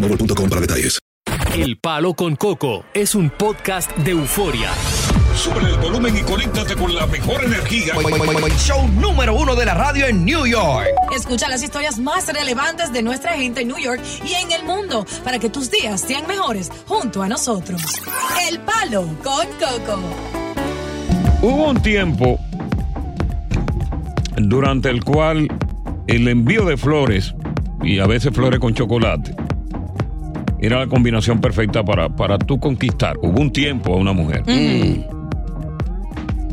boostmobile.com para detalles. El Palo con Coco es un podcast de euforia. Sube el volumen y conéctate con la mejor energía. Show número uno de la radio en New York. Escucha las historias más relevantes de nuestra gente en New York y en el mundo para que tus días sean mejores junto a nosotros. El Palo con Coco. Hubo un tiempo durante el cual el envío de flores, y a veces flores con chocolate, era la combinación perfecta para, para tú conquistar. Hubo un tiempo a una mujer.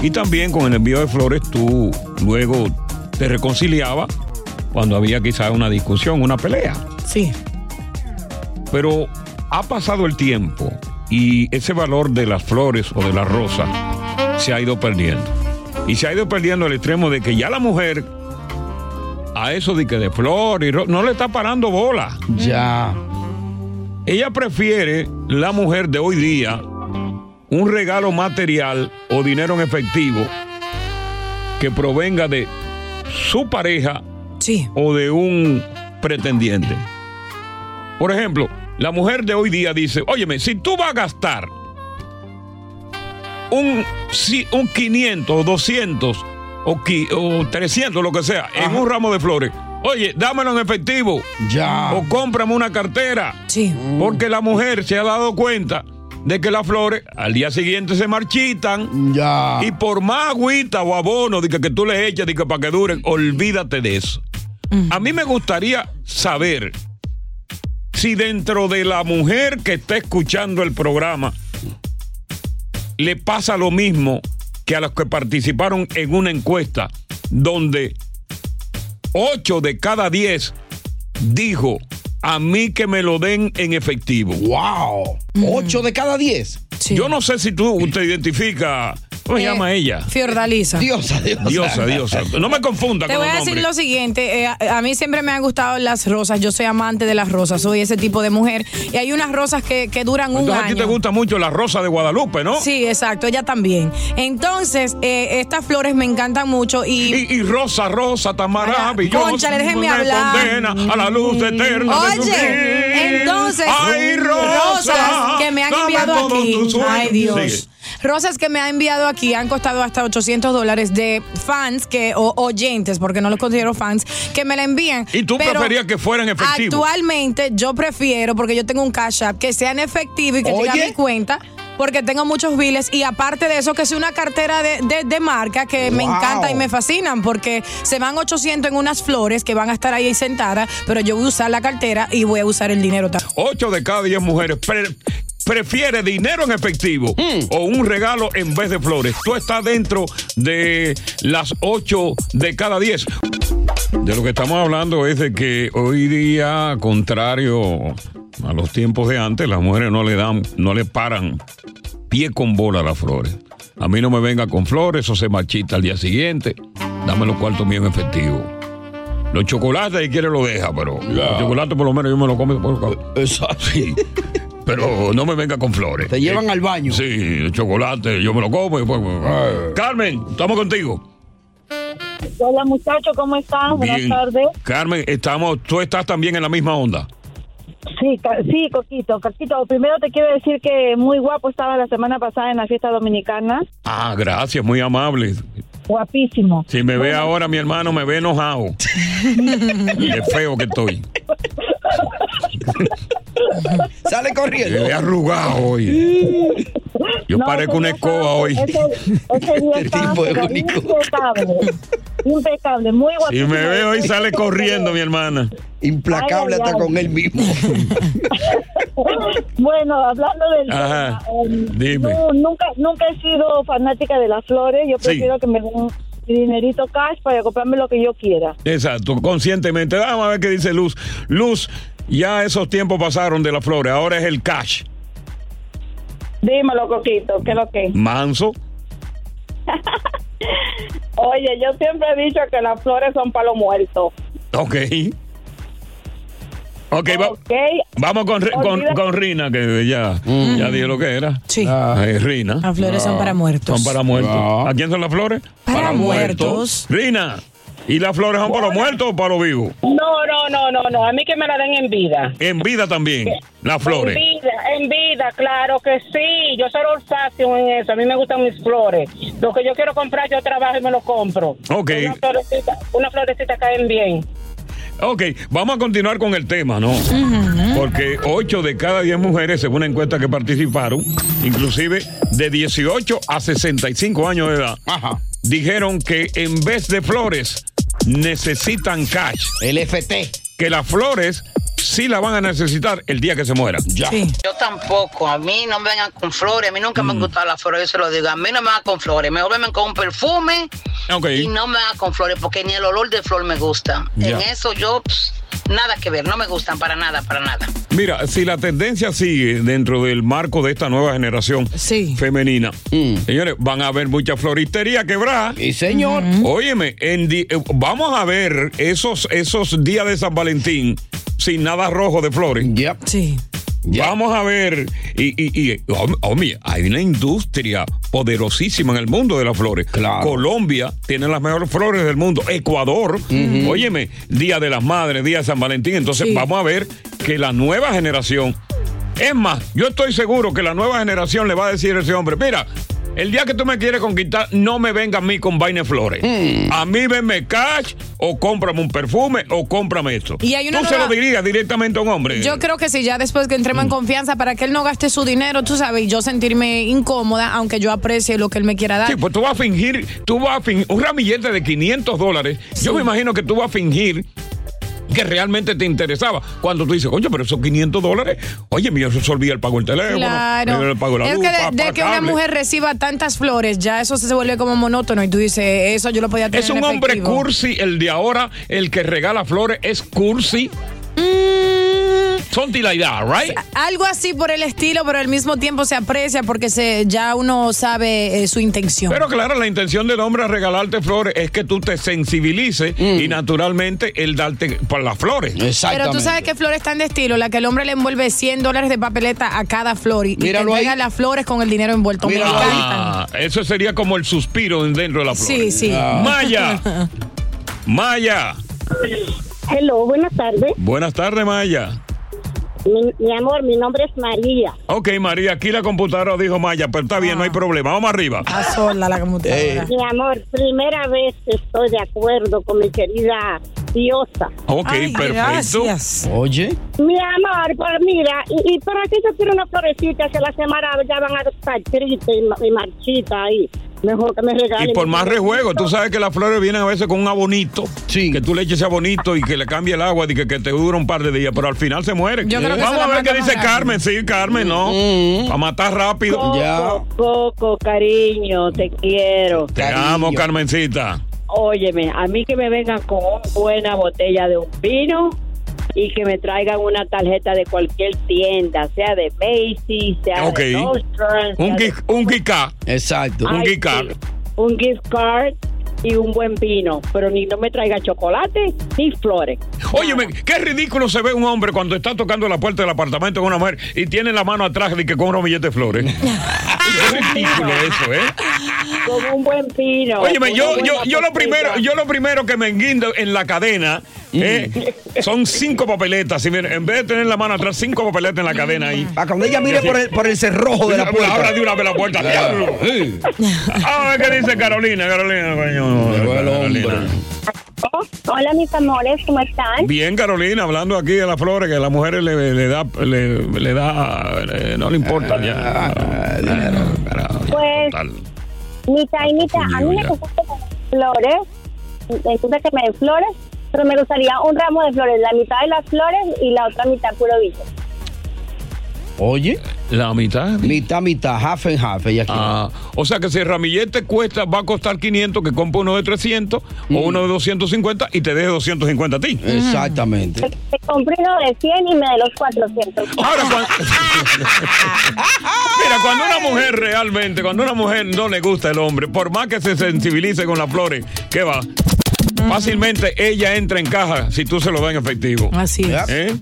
Y también con el envío de flores tú luego te reconciliabas cuando había quizás una discusión, una pelea. Sí. Pero ha pasado el tiempo y ese valor de las flores o de las rosas se ha ido perdiendo. Y se ha ido perdiendo al extremo de que ya la mujer a eso de que de flor y ro- no le está parando bola. Ya. Ella prefiere, la mujer de hoy día, un regalo material o dinero en efectivo que provenga de su pareja o de un pretendiente. Por ejemplo, la mujer de hoy día dice, óyeme, si tú vas a gastar un, si- un 500 o 200 o, qui- o 300, lo que sea, en un ramo de flores, oye, dámelo en efectivo. Ya. O cómprame una cartera. Sí. Porque la mujer se ha dado cuenta de que las flores al día siguiente se marchitan. Ya. Y por más agüita o abono de que, que tú le eches de que para que duren, olvídate de eso. A mí me gustaría saber si dentro de la mujer que está escuchando el programa le pasa lo mismo que a los que participaron en una encuesta donde 8 de cada 10 dijo a mí que me lo den en efectivo. ¡Wow! 8 de cada 10. Yo no sé si tú te identificas. ¿Cómo se Eh, llama ella? Fiordalisa. Diosa, diosa. Diosa, diosa. No me confunda Te con voy a decir lo siguiente, eh, a, a mí siempre me han gustado las rosas, yo soy amante de las rosas, soy ese tipo de mujer y hay unas rosas que, que duran un Entonces a ti año. te gusta mucho la rosa de Guadalupe, ¿no? Sí, exacto, ella también. Entonces, eh, estas flores me encantan mucho y... Y, y rosa, rosa, tan maravillosa. Cónchale, déjeme me hablar. condena a la luz eterna Oye, entonces, Ay, rosa, rosas que me han enviado aquí. Ay, Dios. Sigue. Rosas que me han enviado aquí han costado hasta 800 dólares de fans que, o oyentes, porque no los considero fans, que me la envían. Y tú Pero preferías que fueran efectivos. Actualmente yo prefiero, porque yo tengo un cash app, que sean efectivos y que Oye. mi cuenta. Porque tengo muchos biles y aparte de eso que sea una cartera de, de- de marca que me encanta y me fascinan porque se van 800 en unas flores que van a estar ahí sentadas, pero yo voy a usar la cartera y voy a usar el dinero también. 8 de cada 10 mujeres pre- prefiere dinero en efectivo Hmm. o un regalo en vez de flores. Tú estás dentro de las 8 de cada 10. De lo que estamos hablando es de que hoy día, contrario a los tiempos de antes, las mujeres no le dan, no le paran pie con bola a las flores. A mí no me venga con flores, eso se marchita al día siguiente. Dame los cuartos míos en efectivo. Los chocolates, si quiere lo deja, pero los chocolates por lo menos yo me lo como. Por... Exacto. Sí. Pero no me venga con flores. Te llevan al baño. Sí, el chocolate, yo me lo como y después. Carmen, estamos contigo. Hola muchachos, ¿cómo están? Buenas tardes. Carmen, estamos, tú estás también en la misma onda. Sí, ca- sí, Coquito, Coquito, primero te quiero decir que muy guapo estaba la semana pasada en la fiesta dominicana, Ah, gracias, muy amable. guapísimo. Si me ve ahora mi hermano, me ve enojado. Qué feo que estoy. Sale corriendo. Me ve arrugado hoy. Yo No, parezco una escoba hoy. Ese, ese día Este tipo es único. Impecable, muy Si guapísimo. me ve hoy, sale corriendo mi hermana. Implacable Ay, ay, hasta ay. con él mismo. Bueno, hablando del Ajá, tema, em, dime. no, nunca, nunca he sido fanática de las flores, yo Sí. prefiero que me den dinerito cash para comprarme lo que yo quiera. Exacto, conscientemente. Vamos a ver qué dice Luz. Luz, ya esos tiempos pasaron de las flores, ahora es el cash. Dímelo, Coquito, ¿qué es lo que? Manso. Oye, yo siempre he dicho que las flores son para los muertos. Ok. Ok, va- vamos con, con, Rina, que ya, ya dije lo que era. Sí. Eh, Rina. Las flores son para muertos. Son para muertos. Ah. ¿A quién son las flores? Para muertos. Rina. ¿Y las flores son para los muertos o para los vivos? No, no, no, no, no. A mí que me la den en vida. En vida también, las flores. En vida, en vida, claro que sí. Yo soy orsáceo en eso. A mí me gustan mis flores. Lo que yo quiero comprar, yo trabajo y me lo compro. Ok. Una florecita, una florecita caen bien. Ok, vamos a continuar con el tema, ¿no? Porque 8 de cada 10 mujeres, según una encuesta que participaron, inclusive de 18 a 65 años de edad, Ajá. Dijeron que en vez de flores necesitan cash. El FT. Que las flores sí la van a necesitar el día que se mueran. Ya. Sí. Yo tampoco, a mí no me vengan con flores, a mí nunca me han gustado las flores, yo se lo digo, a mí no me van con flores, mejor vengan con un perfume Ok. y no me van con flores, porque ni el olor de flor me gusta. Ya. En eso yo, pss, nada que ver, no me gustan para nada, para nada. Mira, si la tendencia sigue dentro del marco de esta nueva generación Sí. femenina, Mm. señores, van a haber mucha floristería quebrada. Sí, señor. Óyeme, en di- eh, vamos a ver esos, esos días de San Valentín sin nada rojo de flores. Yep. Sí. Vamos a ver, y, y, y hom- hombre, hay una industria poderosísima en el mundo de las flores. Claro. Colombia tiene las mejores flores del mundo. Ecuador, óyeme, Día de las Madres, Día de San Valentín. Entonces Sí. vamos a ver que la nueva generación, es más, yo estoy seguro que la nueva generación le va a decir a ese hombre, mira, el día que tú me quieres conquistar, no me venga a mí con vaina de flores. A mí venme cash o cómprame un perfume o cómprame esto. Y hay una tú se lo dirías directamente a un hombre. Yo creo que sí, ya después que entremos en confianza, para que él no gaste su dinero, tú sabes, y yo sentirme incómoda, aunque yo aprecie lo que él me quiera dar. Sí, pues tú vas a fingir, tú vas a fingir, un ramillete de 500 dólares, yo me imagino que tú vas a fingir que realmente te interesaba. Cuando tú dices, coño, pero esos 500 dólares, oye, mío, se olvida el pago del teléfono, Claro. el pago de la es luz, que de, pa- de pa- que una mujer reciba tantas flores, ya eso se vuelve como monótono y tú dices, eso yo lo podía tener Es un en hombre cursi, el de ahora, el que regala flores, es cursi. Something like that, right? Algo así por el estilo, pero al mismo tiempo se aprecia porque se ya uno sabe eh, su intención. Pero claro, la intención del hombre a regalarte flores es que tú te sensibilices y naturalmente él darte por las flores. Pero tú sabes que flores están de estilo, la que el hombre le envuelve 100 dólares de papeleta a cada flor y, te Míralo ahí. entrega las flores con el dinero envuelto. Me encantan. Ah, eso sería como el suspiro dentro de la flor. Sí, sí. Maya. Maya. Hello, buenas tardes. Buenas tardes, Maya. Mi, mi amor, mi nombre es María. Ok, María, aquí la computadora dijo Maya, pero está bien, no hay problema. Vamos arriba. A sola la computadora. Mi amor, primera vez que estoy de acuerdo con mi querida diosa. Ok, perfecto. Oye. Mi amor, pues mira, y, y para qué yo quiero una florecita que la semana ya van a estar tristes y, y marchitas ahí. Mejor que me regalen. Y por más rejuego, tú sabes que las flores vienen a veces con un abonito. Que tú le eches ese abonito y que le cambie el agua y que, que te dura un par de días, pero al final se mueren. Yo creo que Vamos se a ver qué dice rápido. Carmen. Sí, Carmen, no. A matar rápido. Coco, Coco, cariño, te quiero. Te amo, Carmencita. Óyeme, a mí que me vengan con una buena botella de un vino y que me traigan una tarjeta de cualquier tienda, sea de Macy's, sea de Nordstrom, Un, de- un Giga. Exacto. Un Giga. sí. un gift card y un buen vino, pero ni no me traiga chocolate ni flores. Óyeme, qué ridículo se ve un hombre cuando está tocando la puerta del apartamento con una mujer y tiene la mano atrás de que con un billete de flores. qué ridículo eso, ¿eh? Con un buen vino. Óyeme, con yo, yo, yo lo primero, yo lo primero que me enguindo en la cadena eh, son cinco papeletas. Y miren, en vez de tener la mano atrás, cinco papeletas en la cadena ahí. Para cuando ella mire por el, por el cerrojo de la puerta. Ahora de una vez la puerta. diablo. A ver qué dice Carolina, Carolina, coño. Carolina. Hola mis amores, ¿cómo están? Bien, Carolina, hablando aquí de las flores, que a las mujeres le, le da, le, le da, eh, no le importa ya. Pues mitad y mitad. A mí me gusta flores, me gusta que me den flores, pero me gustaría un ramo de flores, la mitad de las flores y la otra mitad puro bicho. Oye. La mitad. Mitad, mitad, half and half. Ella. Ah, o sea que si el ramillete cuesta, va a costar 500, que compre uno de 300 o uno de 250 y te deje 250 a ti. Exactamente. Te compré uno de 100 y me de los 400. Ahora, cuando, mira, cuando una mujer realmente, cuando una mujer no le gusta el hombre, por más que se sensibilice con las flores, ¿qué va? Fácilmente ella entra en caja si tú se lo das en efectivo. Así es. ¿Eh?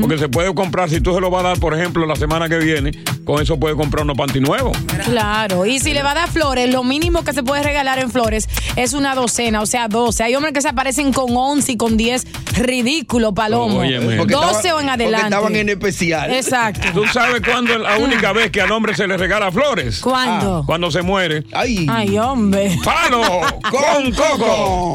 Porque se puede comprar, si tú se lo vas a dar, por ejemplo, la semana que viene, con eso puede comprar unos panty nuevos. Claro, y si le va a dar flores, lo mínimo que se puede regalar en flores es una docena, o sea, 12. Hay hombres que se aparecen con 11 y con 10. Ridículo, palomo. Óyeme. 12 Porque o en adelante. estaban en especial. Exacto. ¿Tú sabes cuándo es la única vez que al hombre se le regala flores? ¿Cuándo? Cuando se muere. Ay. Ay, hombre. ¡Palo con coco!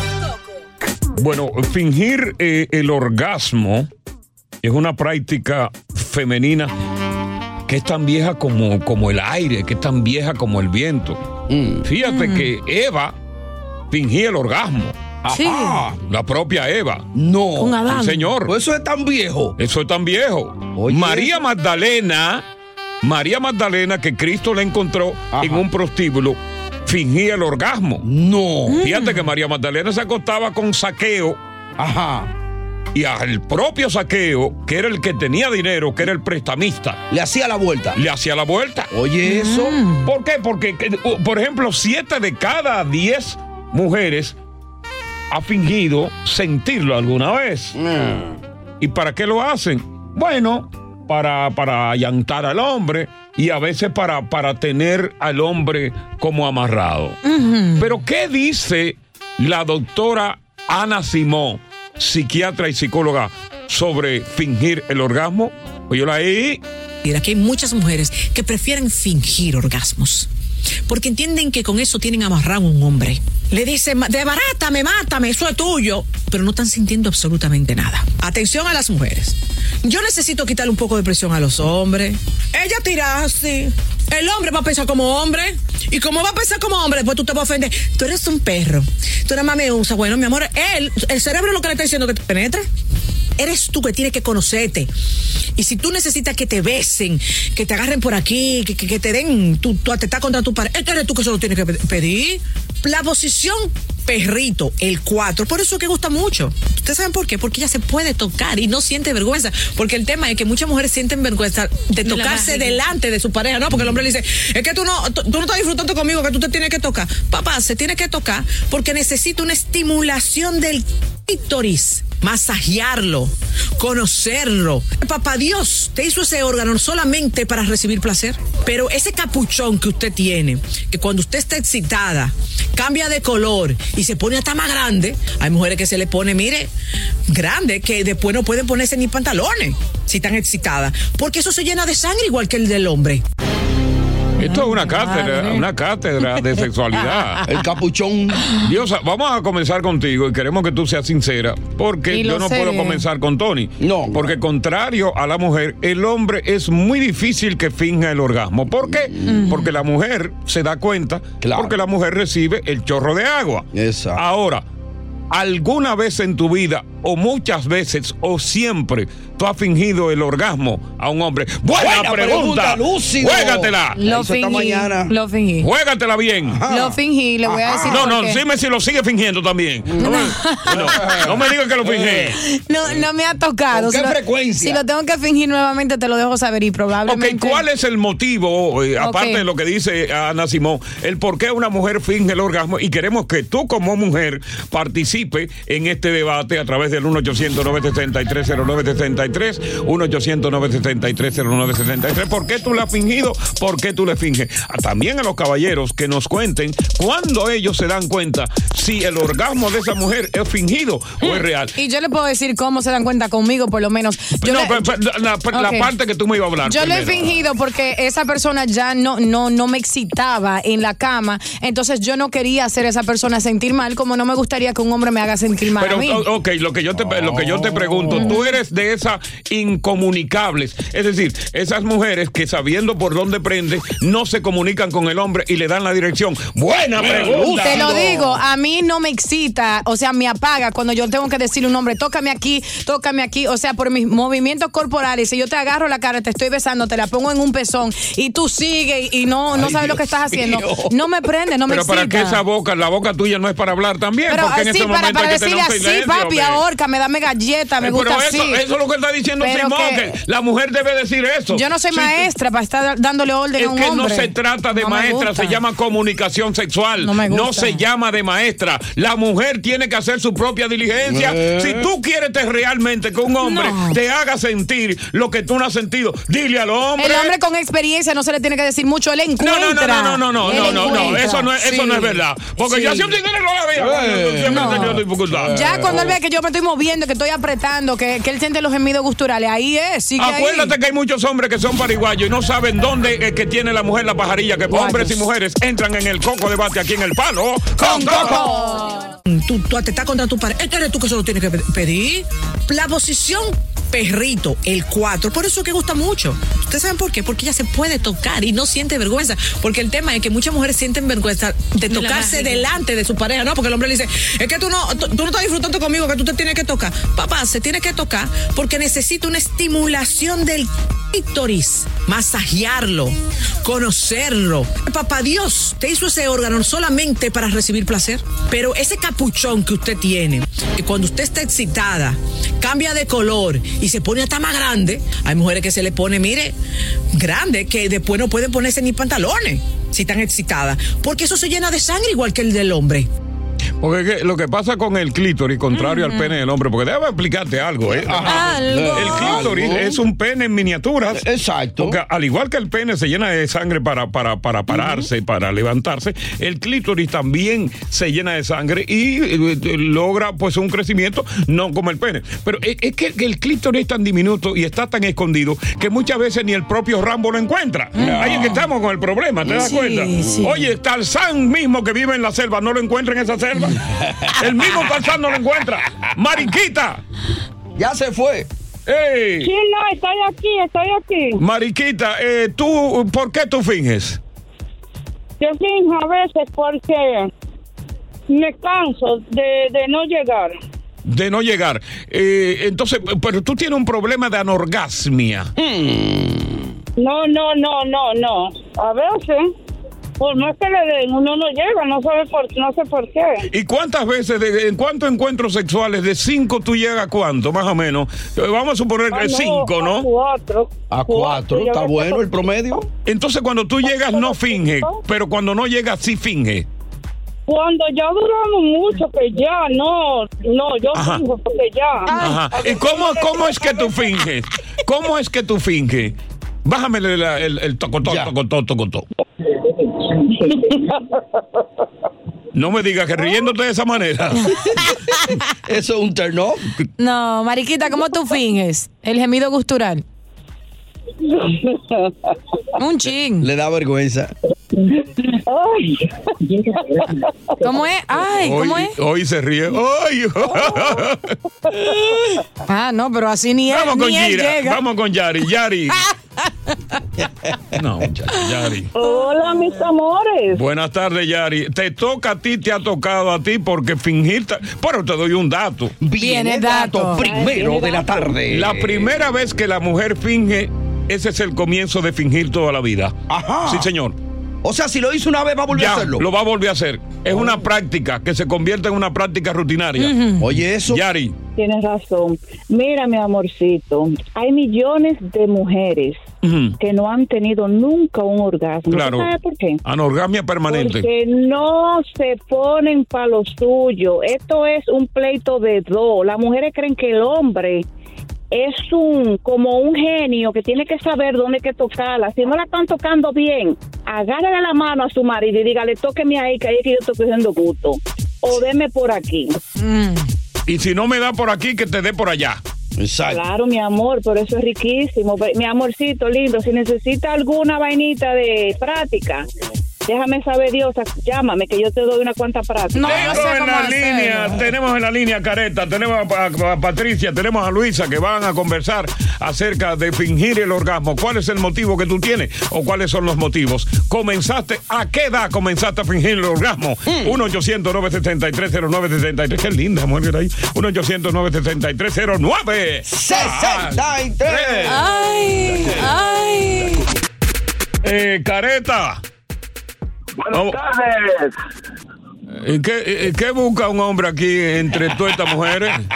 Bueno, fingir eh, el orgasmo es una práctica femenina que es tan vieja como, como el aire, que es tan vieja como el viento. Fíjate Mm. que Eva fingía el orgasmo. Sí. La propia Eva. No. Con Adán. Sí, señor. Pues eso es tan viejo. Eso es tan viejo. Oye, María. Magdalena, María Magdalena, que Cristo la encontró en un prostíbulo, fingía el orgasmo. No. Fíjate que María Magdalena se acostaba con saqueo. Ajá. Y al propio saqueo, que era el que tenía dinero, que era el prestamista, Le hacía la vuelta. le hacía la vuelta. Oye, eso. ¿Por qué? Porque, que, uh, por ejemplo, siete de cada diez mujeres ha fingido sentirlo alguna vez. ¿Y para qué lo hacen? Bueno, para, para allantar al hombre y a veces para, para tener al hombre como amarrado. Pero ¿qué dice la doctora Ana Simón, psiquiatra y psicóloga, sobre fingir el orgasmo? Oye, ahí. Mira, que hay muchas mujeres que prefieren fingir orgasmos. Porque entienden que con eso tienen amarrado a un hombre. Le dicen, debarátame, mátame, eso es tuyo. Pero no están sintiendo absolutamente nada. Atención a las mujeres. Yo necesito quitarle un poco de presión a los hombres. Ella tira así. El hombre va a pensar como hombre. Y como va a pensar como hombre, pues tú te vas a ofender. Tú eres un perro. Tú más me usas. Bueno, mi amor, él, el cerebro lo que le está diciendo que te penetre. Eres tú que tienes que conocerte. Y si tú necesitas que te besen, que te agarren por aquí, que, que- te den tu, tu contra tu pared, eres tú que solo tienes que pe- pedir. La posición perrito, el 4. Por eso que gusta mucho. ¿Ustedes saben por qué? Porque ella se puede tocar y no siente vergüenza. Porque el tema es que muchas mujeres sienten vergüenza de tocarse delante de su pareja, ¿no? Porque el hombre le dice, es que tú no, tú no estás disfrutando conmigo, que tú te tienes que tocar. Papá, se tiene que tocar porque necesita una estimulación del clítoris. Masajearlo, conocerlo. Papá Dios te hizo ese órgano solamente para recibir placer. Pero ese capuchón que usted tiene, que cuando usted está excitada, cambia de color y se pone hasta más grande, hay mujeres que se le pone, mire, grande, que después no pueden ponerse ni pantalones si están excitadas. Porque eso se llena de sangre igual que el del hombre. Esto es una cátedra, una cátedra de sexualidad. El capuchón. Diosa, vamos a comenzar contigo y queremos que tú seas sincera, porque yo no sé puedo comenzar con Tony. No. Porque contrario a la mujer, el hombre es muy difícil que finja el orgasmo. ¿Por qué? Porque la mujer se da cuenta, porque la mujer recibe el chorro de agua. Ahora, ¿alguna vez en tu vida, o muchas veces, o siempre, tú has fingido el orgasmo a un hombre? Buena, Buena pregunta, pregunta, lúcido. Juégatela. Lo fingí. Lo fingí. Juégatela bien. Lo fingí, le voy a decir. No, no, qué. dime si lo sigue fingiendo también. No, me- no, no me digas que lo fingí. No, no me ha tocado. ¿Con qué Si lo- frecuencia? Si lo tengo que fingir nuevamente, te lo dejo saber y Ok, probablemente. ¿cuál es el motivo, eh, aparte Ok. de lo que dice Ana Simón, el por qué una mujer finge el orgasmo? Y queremos que tú como mujer participe en este debate a través del 1-800-963-0963, 1-800-963-0963. ¿Por qué tú la has fingido? ¿Por qué tú le finges? Ah, También a los caballeros que nos cuenten cuándo ellos se dan cuenta si el orgasmo de esa mujer es fingido o es real. Y yo le puedo decir cómo se dan cuenta conmigo, por lo menos. Yo no, le- pero- pero la, parte que tú me ibas a hablar. Yo lo he fingido porque esa persona ya no, no, no me excitaba en la cama. Entonces yo no quería hacer a esa persona sentir mal, como no me gustaría que un hombre me haga sentir mal Pero, a mí. ok, lo que yo te, lo que yo te pregunto, tú eres de esas incomunicables, es decir, esas mujeres que sabiendo por dónde prende, no se comunican con el hombre y le dan la dirección. Buena pregunta. Te lo digo, a mí no me excita, o sea, me apaga cuando yo tengo que decirle a un hombre, tócame aquí, tócame aquí, o sea, por mis movimientos corporales, si yo te agarro la cara, te estoy besando, te la pongo en un pezón y tú sigues y no, no Ay, sabes lo que estás haciendo, mío. no me prende, no me Pero para qué esa boca, la boca tuya no es para hablar también, Pero porque en para, momento para hay que tener decirle así, silencio. papi, ahorca, me dame galleta, me Eh, gusta pero eso, así. eso es lo que está diciendo Pero Simón, que- que la mujer debe decir eso. Yo no soy Si tú- maestra para estar dándole orden Es a un que no se trata de No maestra, se llama comunicación sexual. No me No gusta. se llama de maestra. La mujer tiene que hacer su propia diligencia. Eh. Si tú quieres te- realmente que un hombre No. te haga sentir lo que tú no has sentido, dile al hombre. El hombre con experiencia no se le tiene que decir mucho, él no, encuentra. no, no, no, no, no, no, no, no, eso no es, eso Sí. no es verdad. Porque Sí. yo siempre no la veía. Eh. Siempre he No. tenido dificultad. Ya cuando él ve que yo me estoy moviendo, que estoy apretando, que, que él siente los gemidos gusturales, ahí es, sigue ahí. Acuérdate que hay muchos hombres que son pariguayos y no saben dónde es que tiene la mujer la pajarilla, que hombres y mujeres entran en el coco debate aquí en el palo con coco. Tú, tú atentás contra tu pareja. Este eres tú que solo tienes que pe- pedir. La posición perrito, el 4. Por eso que gusta mucho. ¿Ustedes saben por qué? Porque ella se puede tocar y no siente vergüenza. Porque el tema es que muchas mujeres sienten vergüenza de tocarse delante de su pareja, ¿no? Porque el hombre le dice, es que tú no, tú, tú no estás disfrutando conmigo, que tú te tienes que tocar. Papá, se tiene que tocar porque necesita una estimulación del clítoris, masajearlo, conocerlo. Papá Dios te hizo ese órgano solamente para recibir placer. Pero ese capuchón que usted tiene, que cuando usted está excitada, cambia de color y se pone hasta más grande, hay mujeres que se le pone, mire, grande, que después no pueden ponerse ni pantalones si están excitadas, porque eso se llena de sangre igual que el del hombre. Porque es que lo que pasa con el clítoris, contrario al pene del hombre, porque déjame explicarte algo, ¿eh? Algo. El clítoris es un pene en miniaturas. Exacto. Porque al igual que el pene se llena de sangre para, para, para pararse, para levantarse, el clítoris también se llena de sangre y eh, logra pues un crecimiento, no como el pene. Pero es, que el clítoris es tan diminuto y está tan escondido que muchas veces ni el propio Rambo lo encuentra. Ahí es que estamos con el problema, ¿te das cuenta? sí. Oye, Tarzán mismo que vive en la selva, ¿no lo encuentra en esa selva? El mismo Tarzán no lo encuentra. Mariquita. Ya se fue. ¡Ey! Sí, no, estoy aquí, estoy aquí. Mariquita, eh, tú, ¿por qué tú finges? Yo finjo a veces porque me canso de, de no llegar. De no llegar. Eh, entonces, pero tú tienes un problema de anorgasmia. No, no, no, no, no. A veces Por más que le den, uno no llega, no sabe por, no sé por qué. ¿Y cuántas veces, de, en cuántos encuentros sexuales de cinco tú llegas a cuánto, más o menos? Eh, Vamos a suponer Ah, que no, cinco, a ¿no? cuatro. A cuatro, está bueno el promedio. Entonces cuando tú llegas no finge, pero cuando no llegas sí finge. Cuando ya duramos mucho, que ya, no, no, yo Ajá. finjo porque ya. Ajá. ¿Y cómo, cómo es que tú finges? ¿Cómo es que tú finges? Bájame el, el, el tocotó, tocotó, tocotó. No me digas que riéndote de esa manera. Eso es un turn off. No, Mariquita, ¿cómo tú finges? El gemido gustural. Un chin. Le da vergüenza. ¿Cómo es? Ay, ¿cómo hoy, es? hoy se ríe. ¡Ay! Ah, no, pero así ni él, Vamos con ni él Gira. llega. Vamos con Yari. Yari. No, muchacho, Yari. Hola, mis amores. Buenas tardes, Yari. Te toca a ti, te ha tocado a ti porque fingir. ta- Pero te doy un dato. Viene dato. primero de la tarde. La primera vez que la mujer finge, ese es el comienzo de fingir toda la vida. Ajá. Sí, señor. O sea, si lo hizo una vez, va a volver Ya, a hacerlo. lo va a volver a hacer. Es una práctica que se convierte en una práctica rutinaria. Oye, eso. Yari. Tienes razón. Mira, mi amorcito, hay millones de mujeres que no han tenido nunca un orgasmo. Claro. ¿Sabes por qué? Anorgasmia permanente. Porque no se ponen para lo suyo. Esto es un pleito de dos. Las mujeres creen que el hombre es un como un genio que tiene que saber dónde hay que tocarla. Si no la están tocando bien, agárrale la mano a su marido y dígale, tóqueme ahí, que ahí es que yo estoy cogiendo gusto. O deme por aquí. Y si no me da por aquí, que te dé por allá. Exacto. Claro, mi amor, por eso es riquísimo. Mi amorcito lindo, si necesita alguna vainita de práctica, déjame saber, Dios, llámame que yo te doy una cuanta práctica. Tengo en la línea, tenemos en la línea Careta, tenemos a, Pa- a Patricia, tenemos a Luisa que van a conversar acerca de fingir el orgasmo. ¿Cuál es el motivo que tú tienes o cuáles son los motivos? ¿Comenzaste, a qué edad comenzaste a fingir el orgasmo? 1-800-973-0973. Qué linda mujer que era ahí. 1-800-973-09. 63. Ay, ay. Eh, Careta. Buenas tardes. ¿Y ¿Qué, ¿Qué busca un hombre aquí entre todas estas mujeres?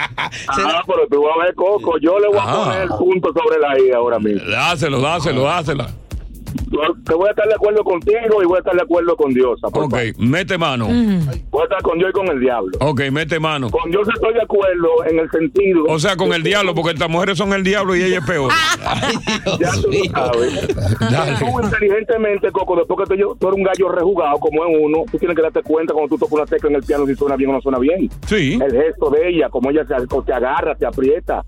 Ah, pero tú vas a ver, Coco. Yo le voy a Ah. poner el punto sobre la I ahora mismo. Dáselo, dáselo, dásela. Te voy a estar de acuerdo contigo y voy a estar de acuerdo con Diosa. por Ok, favor. mete mano. Voy a estar con Dios y con el diablo. Ok, mete mano. Con Dios estoy de acuerdo en el sentido. O sea, con el diablo, porque estas mujeres son el diablo y ella es peor. ya tú lo sabes. Dale. Tú inteligentemente, Coco, después que tú, tú eres un gallo rejugado como es uno, tú tienes que darte cuenta cuando tú tocas una tecla en el piano si suena bien o no suena bien. Sí. El gesto de ella, como ella se, te agarra, te aprieta.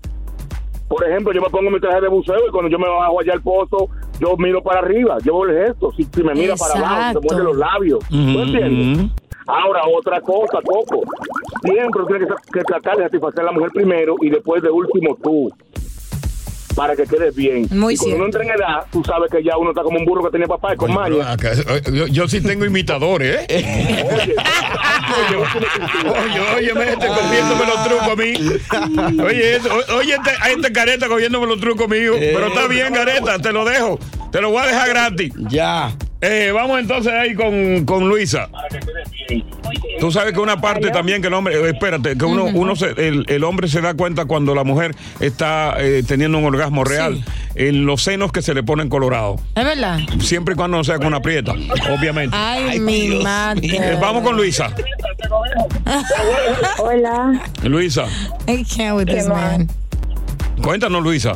Por ejemplo, yo me pongo mi traje de buceo y cuando yo me bajo allá al pozo, yo miro para arriba, yo veo el gesto. Si, si me mira para abajo, se muerde los labios. ¿Tú entiendes? Ahora, otra cosa, Coco. Siempre tienes que, que tratar de satisfacer a la mujer primero y después de último tú. Para que quedes bien. Muy y cuando uno entra en edad, tú sabes que ya uno está como un burro que tenía papá y con maña. Acá, eh, Yo, yo sí tengo imitadores, ¿eh? Oye, oye, me este cogiéndome los trucos a mí. Oye, este- oye, este, a este careta cogiéndome los trucos míos. Pero está bien, careta, te lo dejo. Te lo voy a dejar gratis. Ya. Eh, vamos entonces ahí con, con Luisa. Tú sabes que una parte también que el hombre, eh, espérate, que uno, uno se, el, el hombre se da cuenta cuando la mujer está eh, teniendo un orgasmo real en los senos que se le ponen colorados. ¿Es verdad? Siempre y cuando no sea con una prieta, obviamente. Ay, mi madre. Eh, vamos con Luisa. Hola. Luisa, I can't with this man. cuéntanos, Luisa.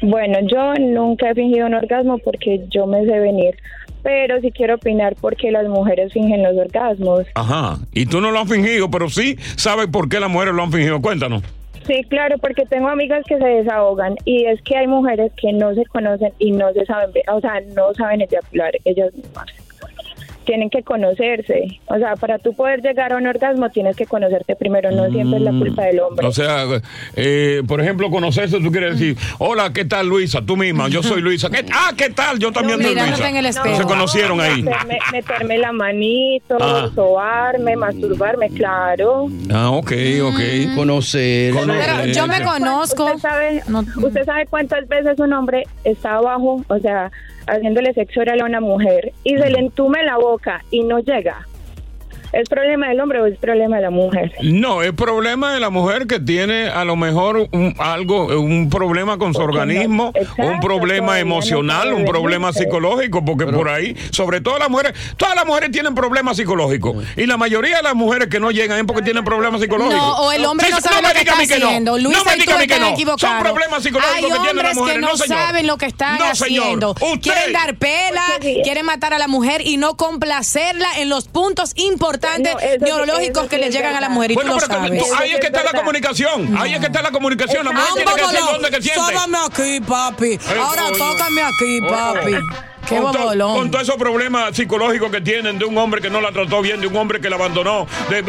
Bueno, yo nunca he fingido un orgasmo porque yo me sé venir, pero sí quiero opinar porque las mujeres fingen los orgasmos. Ajá. Y tú no lo has fingido, pero sí sabes por qué las mujeres lo han fingido. Cuéntanos. Sí, claro, porque tengo amigas que se desahogan y es que hay mujeres que no se conocen y no se saben, o sea, no saben eyacular ellas mismas. Tienen que conocerse. O sea, para tú poder llegar a un orgasmo tienes que conocerte primero, no siempre es la culpa del hombre. O sea, eh, por ejemplo, conocerse, tú quieres decir, hola, ¿qué tal, Luisa? Tú misma, yo soy Luisa. ¿Qué- ah, ¿qué tal? Yo también soy mirándote Luisa. en el espejo. Se conocieron ahí. Meterme, meterme la manito, Ah. sobarme, masturbarme, claro. Ah, ok, ok. Conocer. Pero yo me conozco. Usted sabe, usted sabe cuántas veces un hombre está abajo, o sea, haciéndole sexo oral a una mujer y se le entume la boca y no llega, ¿es problema del hombre o es problema de la mujer? No, es problema de la mujer que tiene a lo mejor un, algo, un problema con su organismo, un problema no emocional, un problema psicológico, porque por ahí, sobre todo las mujeres, todas las mujeres tienen problemas psicológicos. Y la mayoría de las mujeres que no llegan es porque tienen problemas psicológicos. No, o el hombre no sabe lo que está mí que no. haciendo. No me tú a mí que no. equivocados. Son problemas psicológicos Hay que tienen las mujeres. que no, no, señor. saben lo que están señor. haciendo. Usted- Quieren dar pela, quieren matar a la mujer y no complacerla en los puntos importantes No, eso neurológicos eso que le llegan a la mujer y Bueno, tú lo pero sabes. tú- ahí es que está la comunicación. Ahí es que está la comunicación. La mujer tiene que decir dónde que siente. Sóbame aquí, papi. Ahora tócame aquí, papi. Qué con, to- con todos esos problemas psicológicos que tienen de un hombre que no la trató bien, de un hombre que la abandonó, de-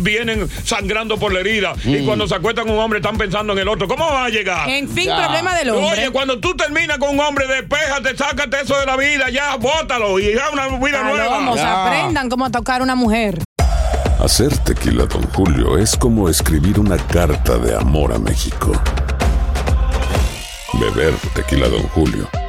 vienen sangrando por la herida. Y Mm. cuando se acuestan un hombre están pensando en el otro. ¿Cómo va a llegar? En fin, problema del hombre. Oye, cuando tú terminas con un hombre, despéjate, sácate eso de la vida, ya, bótalo y ya una vida Palomos, nueva. aprendan cómo tocar una mujer. Hacer tequila, Don Julio, es como escribir una carta de amor a México. Beber tequila, Don Julio,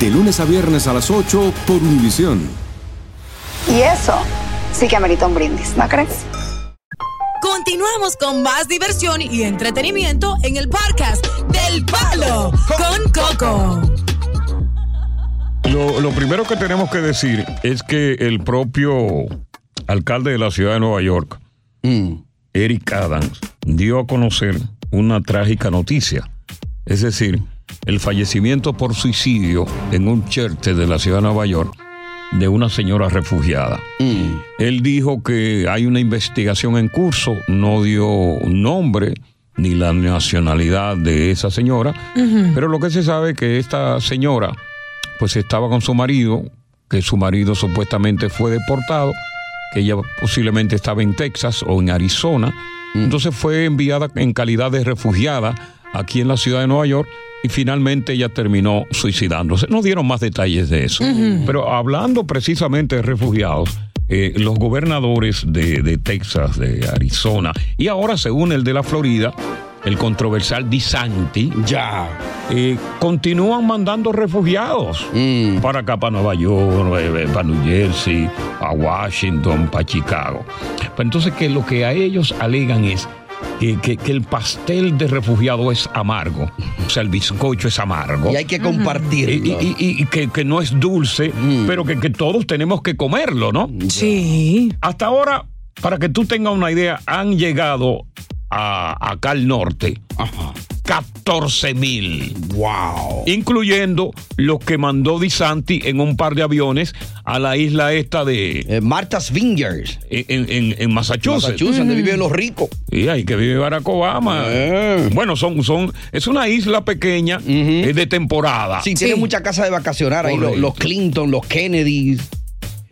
De lunes a viernes a las 8 por Univisión. Y eso sí que amerita un brindis, ¿no crees? Continuamos con más diversión y entretenimiento en el podcast del Palo con Coco. Lo, lo primero que tenemos que decir es que el propio alcalde de la ciudad de Nueva York, Eric Adams, dio a conocer una trágica noticia. Es decir, el fallecimiento por suicidio en un church de la ciudad de Nueva York de una señora refugiada. Él dijo que hay una investigación en curso, no dio nombre ni la nacionalidad de esa señora, pero lo que se sabe es que esta señora pues estaba con su marido, que su marido supuestamente fue deportado, que ella posiblemente estaba en Texas o en Arizona, entonces fue enviada en calidad de refugiada aquí en la ciudad de Nueva York y finalmente ella terminó suicidándose. No dieron más detalles de eso. Pero hablando precisamente de refugiados, eh, los gobernadores de, de Texas, de Arizona y ahora se une el de la Florida, el controversial DeSanti, ya continúan mandando refugiados para acá, para Nueva York, eh, eh, para New Jersey, a Washington, para Chicago. Pues entonces que lo que a ellos alegan es que, que- que el pastel de refugiado es amargo, o sea, el bizcocho es amargo. Y hay que compartirlo. Y, y- y- y que, que no es dulce, pero que, que todos tenemos que comerlo, ¿no? Sí. Hasta ahora, para que tú tengas una idea, han llegado a, acá al norte 14 mil. ¡Wow! Incluyendo los que mandó Di Santi en un par de aviones a la isla esta de. Martha's Vineyards. En, en- en Massachusetts. Massachusetts, donde viven los ricos. Y ahí que vive Barack Obama. Bueno, son, son, es una isla pequeña eh, de temporada. Sí, tiene mucha casa de vacacionar ahí, los, los Clinton, los Kennedy.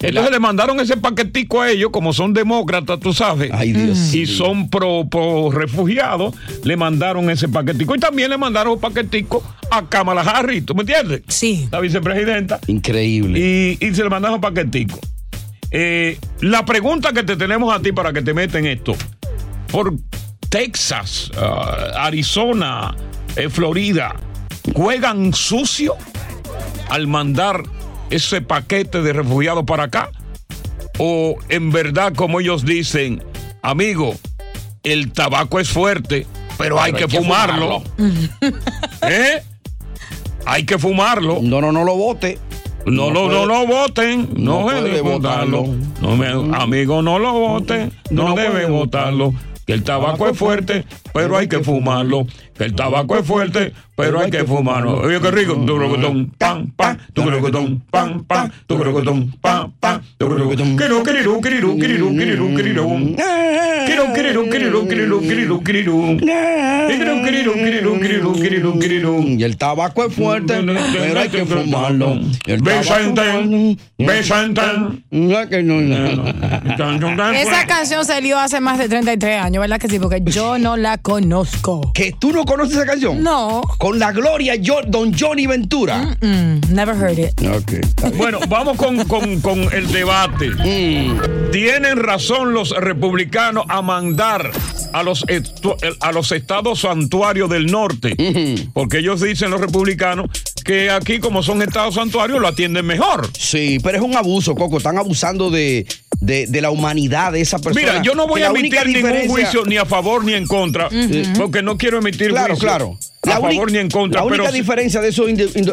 Entonces le mandaron ese paquetico a ellos, como son demócratas, tú sabes. Ay, Dios Y son pro, pro refugiados, le mandaron ese paquetico. Y también le mandaron un paquetico a Kamala Harris, ¿tú me entiendes? Sí. La vicepresidenta. Increíble. Y, y se le mandaron un paquetico. Eh, la pregunta que te tenemos a ti para que te metas en esto. Por Texas, ah, Arizona, eh, Florida, ¿juegan sucio al mandar ese paquete de refugiados para acá? ¿O en verdad, como ellos dicen, amigo, el tabaco es fuerte, pero hay que fumarlo? ¿Eh? Hay que fumarlo. No, no, no lo vote. No, No no lo voten, no, no debe votarlo. votarlo. No me- amigo, no lo voten, no, No debe votarlo. Que el tabaco es fuerte, pero hay que fumarlo. Que el tabaco es fuerte, pero hay que fumarlo. Oye, qué rico. Tucurocotón, pam, pam, tucurocotón, pam, pam, tucurocotón, pam, pam, tucurocotón. Quiru, quiriru, quiriru, quiriru, quiriru, quiriru. Quiru, quiriru, quiriru, quiriru, quiriru, quiriru. Quiriru, quiriru, quiriru, quiriru, quiriru, quiriru. Y el tabaco es fuerte, pero hay que fumarlo. Besenten, besenten. No, no. Esa canción salió hace más de 33 años, ¿verdad que sí? Porque yo no la conozco. ¿Que tú no conoces esa canción? No. Con la gloria yo- Don Johnny Ventura. Mm, never heard it. Ok. está bien. Bueno, vamos con, con- con el debate. ¿Tienen razón los republicanos a mandar a los, a los estados santuarios del norte? Porque ellos dicen, los republicanos, que aquí como son estados santuarios lo atienden mejor. Sí, pero es un abuso, Coco. Están abusando de, de, de la humanidad de esa persona. Mira, yo no voy a emitir ningún diferencia- juicio ni a favor ni en contra, porque no quiero emitir Claro, juicio claro. a La favor única- ni en contra. La única pero diferencia de esos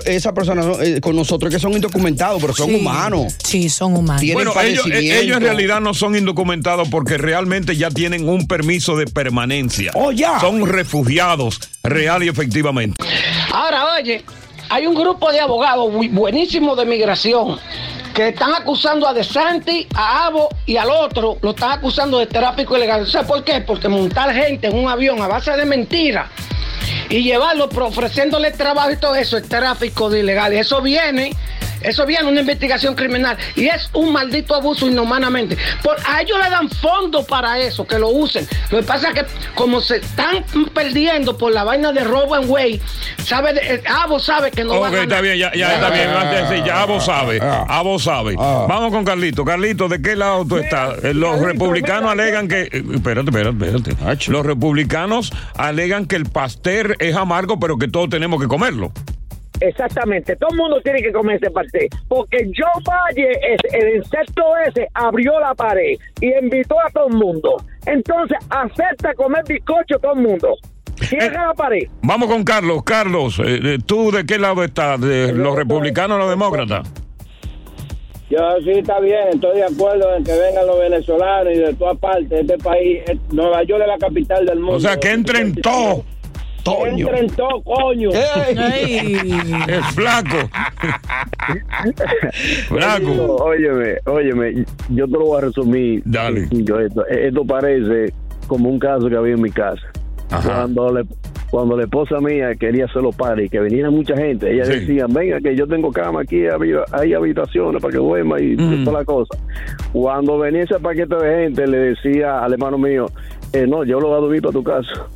esas personas ¿no? Eh, con nosotros es que son indocumentados, pero son Sí. humanos. Sí, son humanos. Tienen Bueno, ellos, eh, ellos en realidad no son indocumentados porque realmente ya tienen un permiso de permanencia. Oh, ya. Son refugiados, real y efectivamente. Ahora, oye, hay un grupo de abogados muy buenísimos de migración que están acusando a De Santi, a Abo y al otro, lo están acusando de tráfico ilegal. ¿Sabes por qué? Porque montar gente en un avión a base de mentiras y llevarlo ofreciéndole trabajo y todo eso es tráfico ilegal. Y eso viene, eso viene una investigación criminal y es un maldito abuso inhumanamente. Por, a ellos le dan fondos para eso, que lo usen. Lo que pasa es que como se están perdiendo por la vaina de robo en way, sabe, de- eh, Abo sabe que no va a Ok, ganar. está bien, ya, ya está bien. Ah. Sí, ya vos sabe, vos sabe. Vamos con Carlito. Carlito, ¿de qué lado tú estás? Eh, Los republicanos alegan que. eh, Espérate, espérate, espérate. Los republicanos alegan que el pastel es amargo, pero que todos tenemos que comerlo. Exactamente, todo el mundo tiene que comer ese pastel, porque Joe Valle, el insecto ese, abrió la pared y invitó a todo el mundo. Entonces, acepta comer bizcocho todo el mundo. Cierra la pared. Vamos con Carlos. Carlos, eh, eh, ¿tú de qué lado estás? ¿De los republicanos o los demócratas? Yo sí está bien, estoy de acuerdo en que vengan los venezolanos y de todas partes de este país. Eh, Nueva York es la capital del mundo. O sea, que entren todos. Entren todos, coño. Es flaco. Flaco. Óyeme, óyeme, yo te lo voy a resumir. Dale. Esto, esto parece como un caso que había en mi casa. Cuando le, cuando la esposa mía quería hacer los paris, que viniera mucha gente, ella Sí. decía, venga que yo tengo cama aquí, hay habitaciones para que duerma y Mm. toda la cosa. Cuando venía ese paquete de gente, le decía al hermano mío, eh, no, yo lo voy a dormir para tu casa.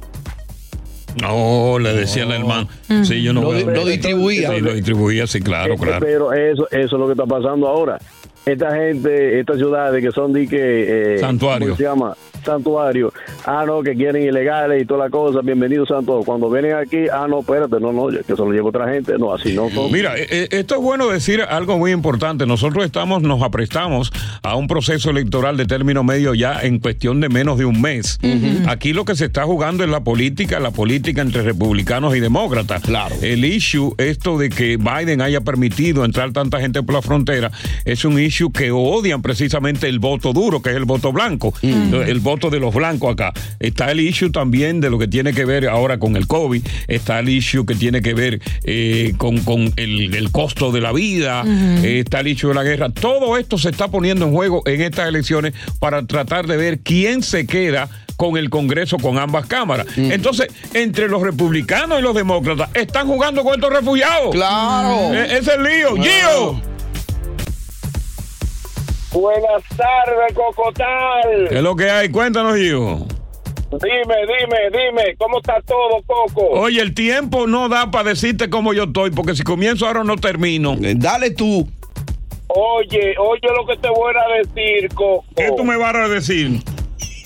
No, le decía al hermano. Sí, yo no Lo lo distribuía. Sí, lo distribuía, sí, claro, Eh, claro. Pero eso, eso es lo que está pasando ahora. Esta gente, estas ciudades que son de que... Eh, Santuario. ¿cómo se llama? Santuario. Ah, no, que quieren ilegales y toda la cosa. Bienvenidos santo. Cuando vienen aquí, ah, no, espérate, no, no, que se lo lleva otra gente. No, así no. son. Mira, eh, eh, esto es bueno decir algo muy importante. Nosotros estamos, nos aprestamos a un proceso electoral de término medio ya en cuestión de menos de un mes. Aquí lo que se está jugando es la política, la política entre republicanos y demócratas. Claro. El issue, esto de que Biden haya permitido entrar tanta gente por la frontera, es un issue que odian precisamente el voto duro, que es el voto blanco, el voto de los blancos acá. Está el issue también de lo que tiene que ver ahora con el COVID, está el issue que tiene que ver eh, con, con el, el costo de la vida, eh, está el issue de la guerra. Todo esto se está poniendo en juego en estas elecciones para tratar de ver quién se queda con el Congreso, con ambas cámaras. Entonces, entre los republicanos y los demócratas, están jugando con estos refugiados. Claro. Eh, ese es el lío. Gio. Buenas tardes, Cocotal. ¿Qué es lo que hay? Cuéntanos, Gio. Dime, dime, dime, ¿cómo está todo, Coco? Oye, el tiempo no da para decirte cómo yo estoy, porque si comienzo ahora no termino. Dale tú. Oye, oye lo que te voy a decir, Coco. ¿Qué tú me vas a decir?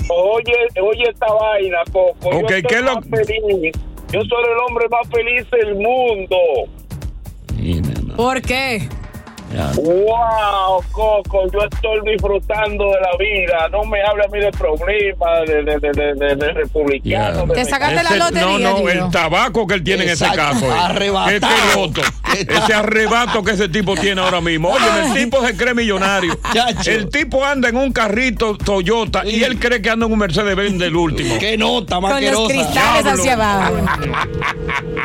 Oye, oye esta vaina, Coco. Ok, yo soy ¿qué es lo- feliz. Yo soy el hombre más feliz del mundo. ¿Por qué? Wow, Coco, yo estoy disfrutando de la vida. No me hable a mí de problemas, de, de, de, de, de- de republicanos. de- Ese- No, no, el tabaco que él tiene Exacto. en ese caso. Arrebatado. Este loto. Ese arrebato que ese tipo tiene ahora mismo. Oye, el tipo se cree millonario. El tipo anda en un carrito Toyota y él cree que anda en un Mercedes Benz del último. Qué nota Con los cristales hacia abajo.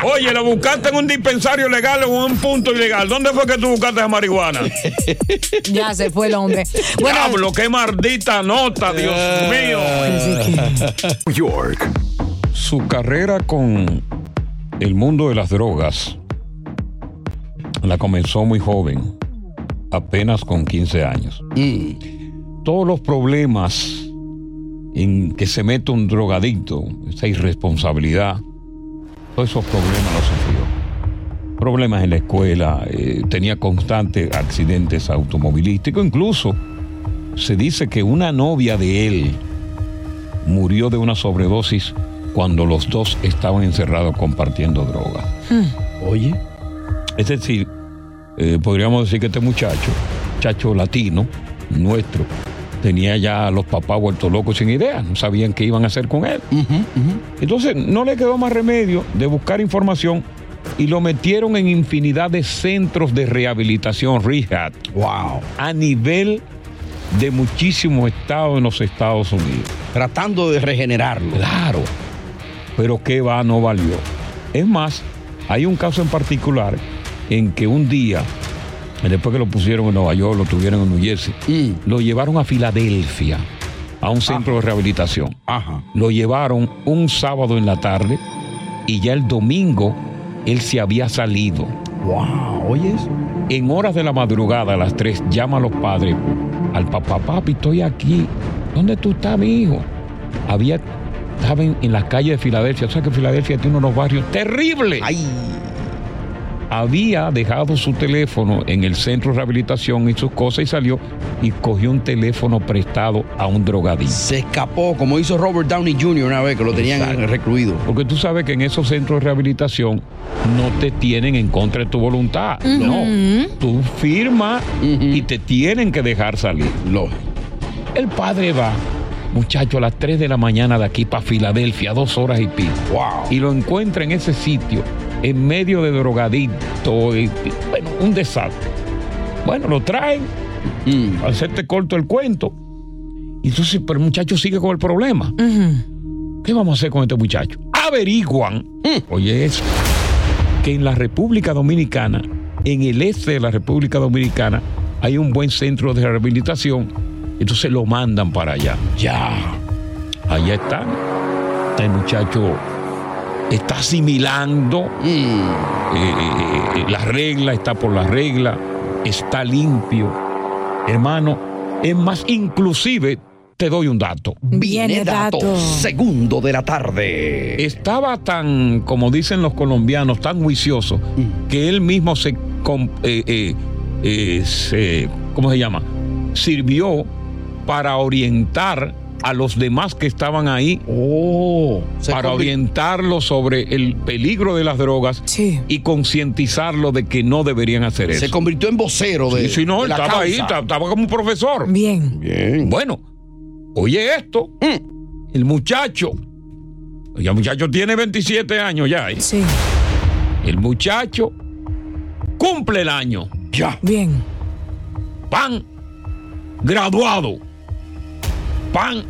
Oye, lo buscaste en un dispensario legal o en un punto ilegal. ¿Dónde fue que tú buscaste esa marihuana? Ya se fue el hombre. Bueno, Diablo, qué maldita nota, Dios mío. York. Su carrera con el mundo de las drogas la comenzó muy joven, apenas con 15 años. Todos los problemas en que se mete un drogadicto, esa irresponsabilidad, todos esos problemas los sufrió. Problemas en la escuela, eh, tenía constantes accidentes automovilísticos, incluso se dice que una novia de él murió de una sobredosis cuando los dos estaban encerrados compartiendo droga. Oye. Es decir, eh, podríamos decir que este muchacho, muchacho latino, nuestro, tenía ya a los papás vueltos locos sin idea, no sabían qué iban a hacer con él. Entonces no le quedó más remedio de buscar información y lo metieron en infinidad de centros de rehabilitación, rehab. Wow. A nivel de muchísimos estados en los Estados Unidos. Tratando de regenerarlo. Claro. Pero qué va, no valió. Es más, hay un caso en particular en que un día, después que lo pusieron en Nueva York, lo tuvieron en New Jersey, lo llevaron a Filadelfia, a un centro de rehabilitación. Lo llevaron un sábado en la tarde y ya el domingo él se había salido. Wow, oye eso. En horas de la madrugada, a las 3, llama a los padres al papá, papi, estoy aquí. ¿Dónde tú estás, mi hijo? Había, estaba en, en la calle de Filadelfia. O sea que Filadelfia tiene unos barrios terribles. Había dejado su teléfono en el centro de rehabilitación y sus cosas y salió y cogió un teléfono prestado a un drogadicto. Se escapó, como hizo Robert Downey Jr. una vez que lo tenían Exacto. recluido. Porque tú sabes que en esos centros de rehabilitación no te tienen en contra de tu voluntad. No. Tú firmas y te tienen que dejar salir. El padre va, muchacho, a las 3 de la mañana de aquí para Filadelfia, dos horas y pico. Y lo encuentra en ese sitio, en medio de drogadicto. y- bueno, un desastre. Bueno, lo traen, para hacerte corto el cuento. Y entonces, pero el muchacho sigue con el problema. ¿Qué vamos a hacer con este muchacho? Averiguan, oye eso, que en la República Dominicana, en el este de la República Dominicana, hay un buen centro de rehabilitación. Entonces lo mandan para allá. Ya. Allá están. El muchacho está asimilando eh, eh, la regla, está por la regla, está limpio. Hermano, es más, inclusive te doy un dato. Viene dato. Segundo de la tarde. Estaba tan, como dicen los colombianos, tan juicioso que él mismo se, eh, eh, eh, se- ¿cómo se llama? Sirvió para orientar a los demás que estaban ahí. para convi- orientarlos sobre el peligro de las drogas y concientizarlo de que no deberían hacer eso. Se convirtió en vocero de, Sí, sí, no, de la estaba ahí, estaba como un profesor. Bien. Bien. Bueno, oye esto. El muchacho. Ya el muchacho tiene 27 años ya. ¿eh? Sí. El muchacho cumple el año. Ya. Bien. Pan. Graduado. Pan.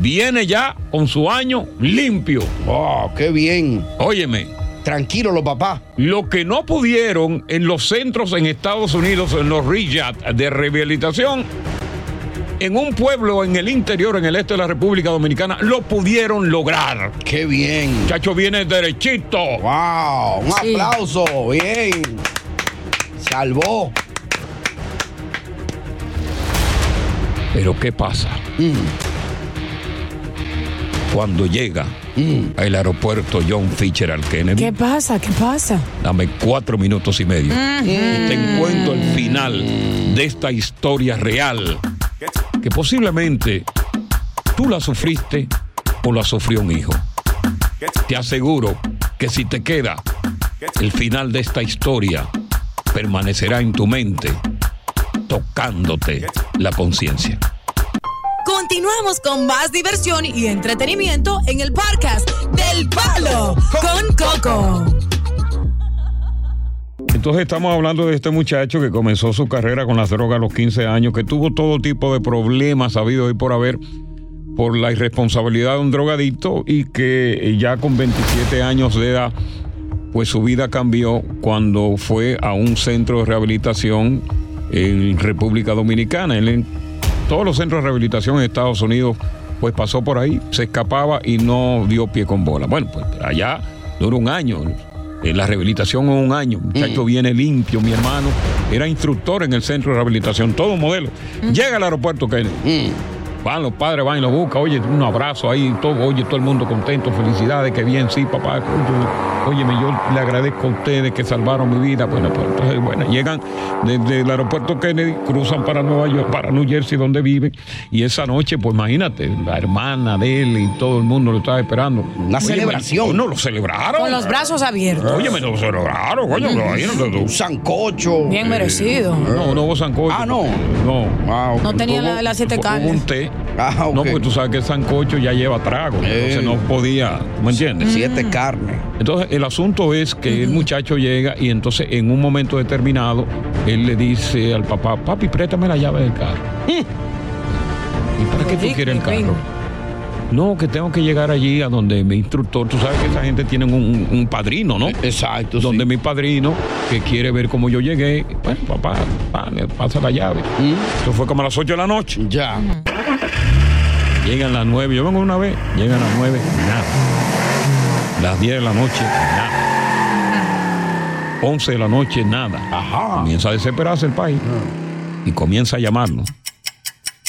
Viene ya con su año limpio. ¡Oh, qué bien! Óyeme. Tranquilo los papás. Lo que no pudieron en los centros en Estados Unidos, en los rehab de rehabilitación, en un pueblo en el interior, en el este de la República Dominicana, lo pudieron lograr. ¡Qué bien! Muchacho viene derechito. ¡Wow! Un Sí. aplauso. Bien. Salvó. Pero ¿qué pasa? Cuando llega al aeropuerto John Fitzgerald Kennedy, ¿Qué pasa? ¿Qué pasa? dame cuatro minutos y medio. Y te encuentro el final de esta historia real. Que posiblemente tú la sufriste o la sufrió un hijo. Te aseguro que si te queda el final de esta historia, permanecerá en tu mente, tocándote la conciencia. Continuamos con más diversión y entretenimiento en el podcast del Palo con Coco. Entonces estamos hablando de este muchacho que comenzó su carrera con las drogas a los 15 años, que tuvo todo tipo de problemas habido y por haber por la irresponsabilidad de un drogadicto y que ya con 27 años de edad, pues su vida cambió cuando fue a un centro de rehabilitación en República Dominicana. Él en todos los centros de rehabilitación en Estados Unidos, pues pasó por ahí, se escapaba y no dio pie con bola. Bueno, pues allá duró un año. En la rehabilitación en un año. Muchacho viene limpio, mi hermano. Era instructor en el centro de rehabilitación, todo modelo. Llega al aeropuerto Kennedy. Van los padres, van y lo buscan. Oye, un abrazo ahí, todo, oye, todo el mundo contento, felicidades, que bien, sí, papá. Oye, óyeme, yo le agradezco a ustedes que salvaron mi vida. Bueno, pues entonces, bueno, llegan desde el aeropuerto Kennedy, cruzan para Nueva York, para New Jersey, donde viven. Y esa noche, pues imagínate, la hermana de él y todo el mundo lo estaba esperando. Una celebración. No, lo celebraron. Con los brazos abiertos. Oye, me lo celebraron, coño. Un sancocho. Bien merecido. No, no hubo sancocho. Ah, no. No. No tenía la- las siete carnes. un té. Ah, No, porque tú sabes que el sancocho ya lleva trago. Entonces no podía. ¿Me entiendes? Siete carnes. Entonces el asunto es que el muchacho llega y entonces en un momento determinado él le dice al papá, papi, préstame la llave del carro. ¿Y para qué tú quieres el carro? No, que tengo que llegar allí a donde mi instructor, tú sabes que esa gente tiene un, padrino, ¿no? Exacto. Donde mi padrino, que quiere ver cómo yo llegué, bueno, papá, pa, le pasa la llave. Eso fue como a las 8 de la noche. Ya. Llegan las 9, yo vengo una vez, llegan las 9, nada. Las 10 de la noche, nada. 11 de la noche, nada. Comienza a desesperarse el país y comienza a llamarnos.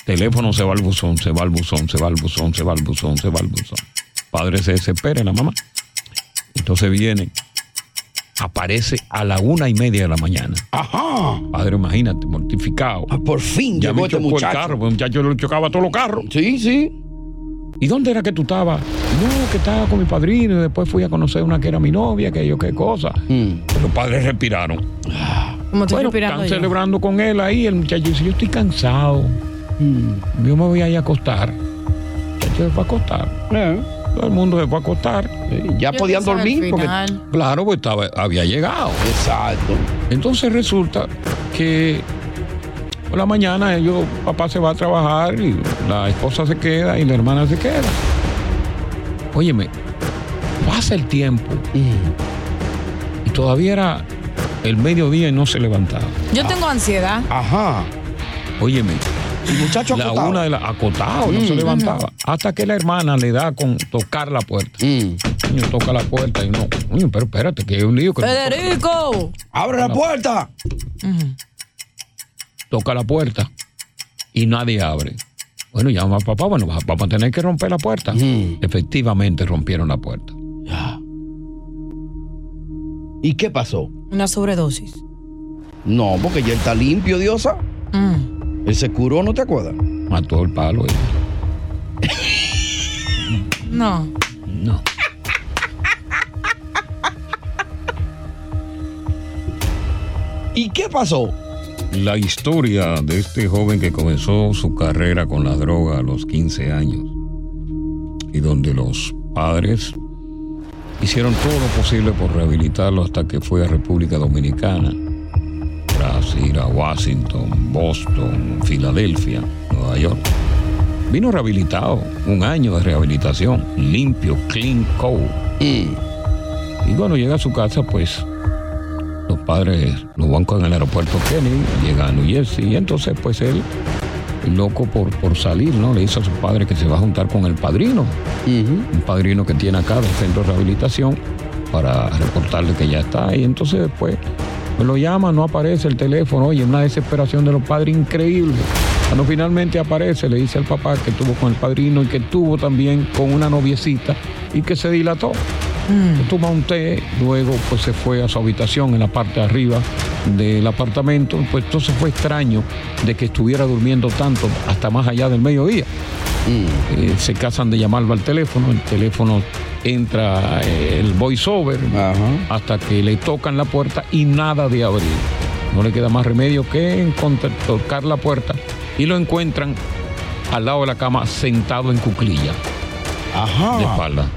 Teléfono se va al buzón, se va al buzón, se va al buzón, se va al buzón, se va al buzón. Padre se desespera, la mamá. Entonces viene, aparece a la una y media de la mañana. Ajá. Padre, imagínate, mortificado. por fin ya llegó me este chocó muchacho. el carro, pues el muchacho le chocaba todos los carros. Sí, sí. ¿Y dónde era que tú estabas? No, que estaba con mi padrino y después fui a conocer una que era mi novia, que yo qué cosa. Los padres respiraron. Como estoy bueno, respirando están yo. celebrando con él ahí. El muchacho dice, yo estoy cansado. Yo me voy a ir a acostar. El muchacho se fue a acostar. Todo el mundo se fue a acostar. ya Yo podían dormir porque-. Claro, pues estaba, había llegado. Exacto. Entonces resulta que por la mañana ellos, papá se va a trabajar y la esposa se queda y la hermana se queda. Óyeme, pasa el tiempo y todavía era el mediodía y no se levantaba. Yo tengo ansiedad. Ajá. Óyeme. El muchacho la acotado. una de la acotado, no Mm. se levantaba. Hasta que la hermana le da con tocar la puerta. Coño, toca la puerta y no. Coño, pero espérate, que hay un lío que Federico. ¡Abre la puerta! toca la puerta y nadie abre. Bueno, llama a papá, bueno, va- vamos a tener que romper la puerta. Efectivamente rompieron la puerta. ¿Y qué pasó? Una sobredosis. No, porque ya está limpio, diosa. Mm. Él se curó, ¿no te acuerdas? Mató el palo. No. No. ¿Y qué pasó? La historia de este joven que comenzó su carrera con la droga a los 15 años y donde los padres hicieron todo lo posible por rehabilitarlo hasta que fue a República Dominicana, tras ir a Washington, Boston, Filadelfia, Nueva York. Vino rehabilitado, un año de rehabilitación, limpio, clean cold. Y cuando llega a su casa, pues los padres lo van con el aeropuerto Kennedy, llega a New Jersey, y entonces pues él, loco por, por salir, ¿no? Le dice a su padre que se va a juntar con el padrino, un padrino que tiene acá del centro de rehabilitación, para reportarle que ya está ahí. Entonces después lo llama, no aparece el teléfono, oye, una desesperación de los padres increíble. Cuando finalmente aparece, le dice al papá que estuvo con el padrino y que estuvo también con una noviecita y que se dilató. Se toma un té, luego pues se fue a su habitación en la parte de arriba del apartamento, pues entonces fue extraño de que estuviera durmiendo tanto hasta más allá del mediodía. Eh, se casan de llamarlo al teléfono, el teléfono entra eh, el voiceover hasta que le tocan la puerta y nada de abrir. No le queda más remedio que tocar la puerta y lo encuentran al lado de la cama sentado en cuclilla. Ajá. De espalda.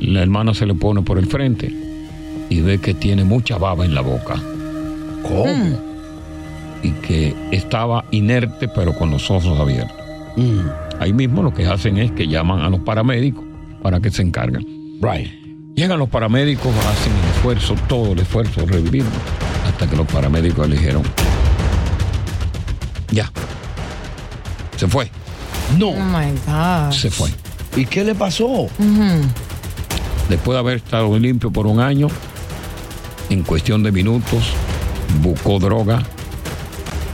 La hermana se le pone por el frente y ve que tiene mucha baba en la boca. ¿Cómo? Y que estaba inerte pero con los ojos abiertos. Ahí mismo lo que hacen es que llaman a los paramédicos para que se encarguen. Right. Llegan los paramédicos, hacen el esfuerzo, todo el esfuerzo de revivirlo, hasta que los paramédicos le dijeron, ya, se fue, No. Oh my God. se fue. ¿Y qué le pasó? Después de haber estado limpio por un año, en cuestión de minutos, buscó droga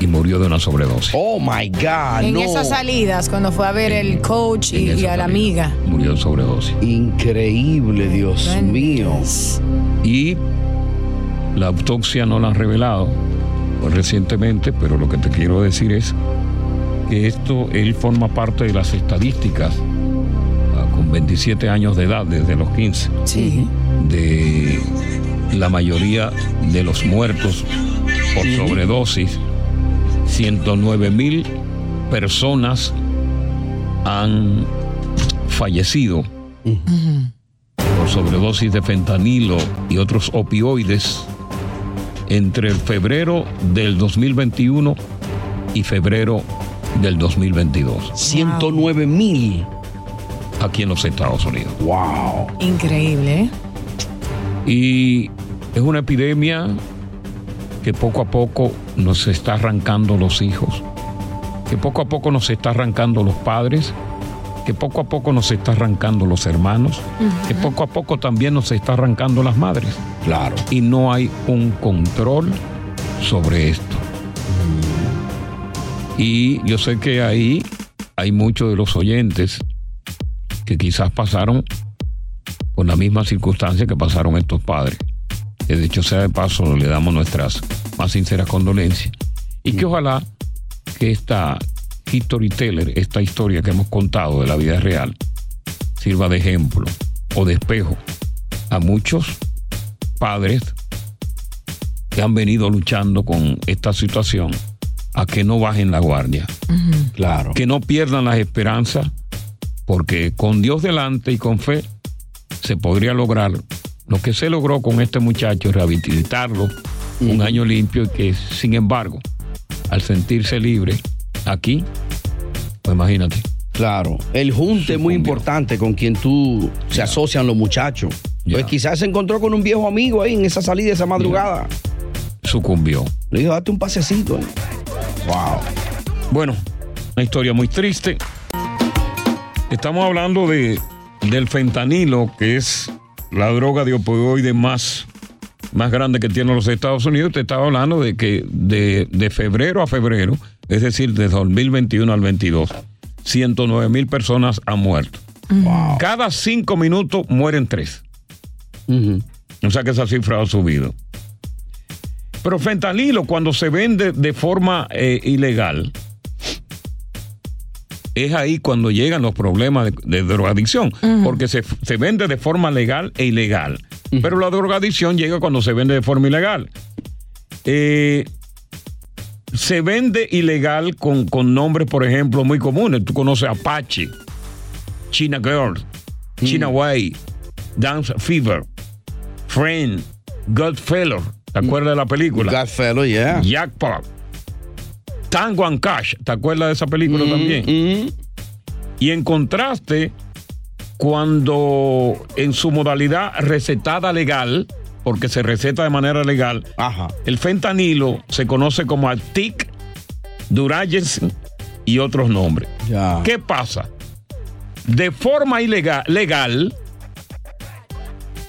y murió de una sobredosis. Oh my God, en no. esas salidas, cuando fue a ver el coach y, y a la amiga. Murió de sobredosis. Increíble, Dios mío. Y la autopsia no la han revelado pues, recientemente, pero lo que te quiero decir es que esto, él forma parte de las estadísticas ah, con 27 años de edad, desde los 15, de la mayoría de los muertos por sobredosis. 109 mil personas han fallecido por sobredosis de fentanilo y otros opioides entre el febrero del 2021 y febrero del 2022. 109 mil. Aquí en los Estados Unidos. Wow. Increíble, ¿eh? Y es una epidemia que poco a poco nos está arrancando los hijos, que poco a poco nos está arrancando los padres, que poco a poco nos está arrancando los hermanos, que poco a poco también nos está arrancando las madres. Claro. Y no hay un control sobre esto. Y yo sé que ahí hay muchos de los oyentes que quizás pasaron por la misma circunstancia que pasaron estos padres. Que de hecho sea de paso le damos nuestras más sinceras condolencias. Y que ojalá que esta storyteller, esta historia que hemos contado de la vida real, sirva de ejemplo o de espejo a muchos padres que han venido luchando con esta situación a que no bajen la guardia. Claro. Que no pierdan las esperanzas, porque con Dios delante y con fe se podría lograr lo que se logró con este muchacho, rehabilitarlo un año limpio y que, sin embargo, al sentirse libre aquí, pues imagínate. Claro. El junte es muy importante con quien tú se asocian los muchachos. Pues quizás se encontró con un viejo amigo ahí en esa salida, esa madrugada. Sucumbió. Le dijo, date un pasecito. eh". Wow. Bueno, una historia muy triste. Estamos hablando de, del fentanilo, que es la droga de opioide más, más grande que tienen los Estados Unidos. Te estaba hablando de que de, de febrero a febrero, es decir, de 2021 al 22, 109 mil personas han muerto. Cada cinco minutos mueren tres. O sea que esa cifra ha subido. Pero fentanilo, cuando se vende de forma eh, ilegal, es ahí cuando llegan los problemas de, de drogadicción, porque se, se vende de forma legal e ilegal. Pero la drogadicción llega cuando se vende de forma ilegal. Eh, se vende ilegal con, con nombres, por ejemplo, muy comunes. Tú conoces Apache, China Girl, China Way, Dance Fever, Friend, Godfellow. ¿Te acuerdas de la película? Godfellow, yeah. Jackpot. Tango and Cash. ¿Te acuerdas de esa película también? Y en contraste, cuando en su modalidad recetada legal, porque se receta de manera legal, el fentanilo se conoce como Altic, Duragen y otros nombres. ¿Qué pasa? De forma ilegal, legal,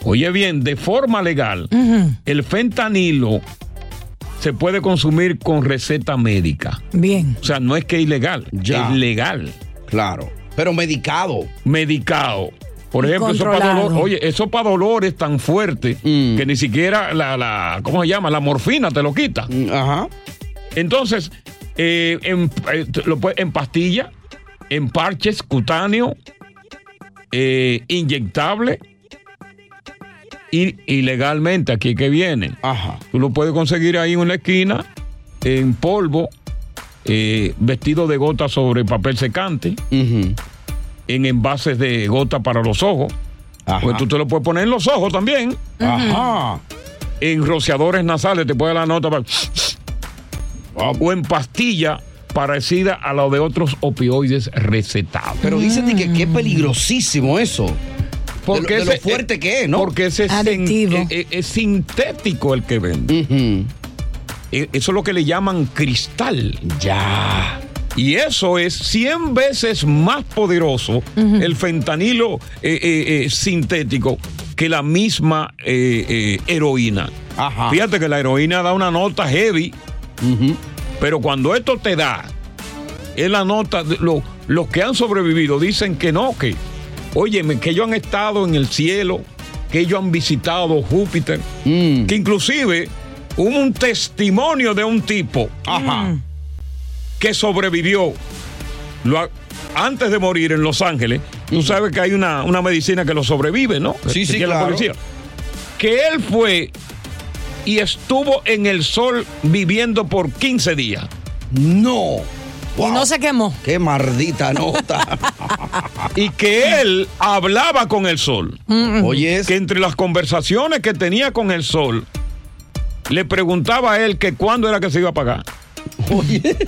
oye bien, de forma legal, el fentanilo se puede consumir con receta médica. Bien. O sea, no es que es ilegal, Ya. es legal. Claro. Pero medicado. Medicado. Por ejemplo, eso para dolor, oye, eso para dolor es tan fuerte Mm. que ni siquiera la, la, ¿cómo se llama? La morfina te lo quita. Mm, Ajá. Entonces, eh, en, eh, lo en pastilla, en parches cutáneo, eh, inyectable y, ilegalmente, aquí que viene. Tú lo puedes conseguir ahí en una esquina, en polvo, eh, vestido de gota sobre papel secante, en envases de gota para los ojos. Pues tú te lo puedes poner en los ojos también. Ajá. En rociadores nasales te puede dar la nota para... O en pastilla parecida a la de otros opioides recetados. Pero dicen que, que es peligrosísimo eso. Porque de lo, de lo fuerte que es, ¿no? Porque ese Adictivo. sin- es- es sintético el que vende. E- Eso es lo que le llaman cristal. Ya. Y eso es 100 veces más poderoso el fentanilo eh, eh, eh, sintético que la misma eh, eh, heroína. Fíjate que la heroína da una nota heavy, pero cuando esto te da, es la nota, de- lo- los que han sobrevivido dicen que no, que, óyeme, que ellos han estado en el cielo, que ellos han visitado Júpiter, que inclusive hubo un testimonio de un tipo que sobrevivió lo antes de morir en Los Ángeles. Tú sabes que hay una, una medicina que lo sobrevive, ¿no? Sí, Que sí, la claro. policía. Que él fue y estuvo en el sol viviendo por 15 días. No. Y no se quemó. Qué maldita nota. y que él hablaba con el sol. Oye, que entre las conversaciones que tenía con el sol, le preguntaba a él que cuándo era que se iba a pagar.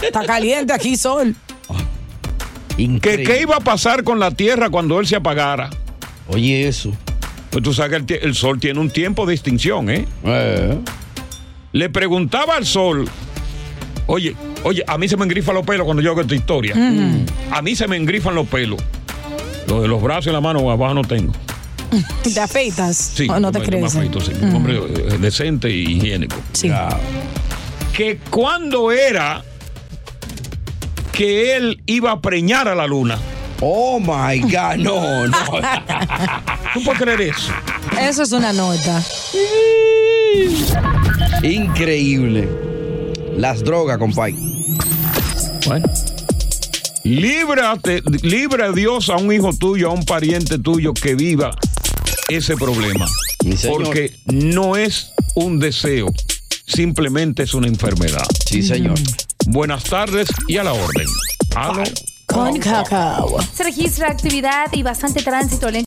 Está caliente aquí, sol. Que qué iba a pasar con la tierra cuando él se apagara. Oye, eso. Pues tú sabes que el, sol tiene un tiempo de extinción, ¿eh? Le preguntaba al sol, oye, oye, a mí se me engrifan los pelos cuando yo hago esta historia. Mm. A mí se me engrifan los pelos. Lo de los brazos y la mano abajo no tengo. ¿Te afeitas? Sí, ¿O no te yo me- crees? afeito, sí. Un Mm. hombre eh, decente y higiénico. Sí. Que cuando era que él iba a preñar a la luna. Oh my God, no, no. ¿Tú puedes creer eso? Eso es una nota. Increíble. Las drogas, compay. Bueno. Líbrate, libra a Dios a un hijo tuyo, a un pariente tuyo que viva ese problema. señor. Porque no es un deseo, simplemente es una enfermedad. Sí, señor. Buenas tardes y a la orden. Con cacao. Se registra actividad y bastante tránsito lento.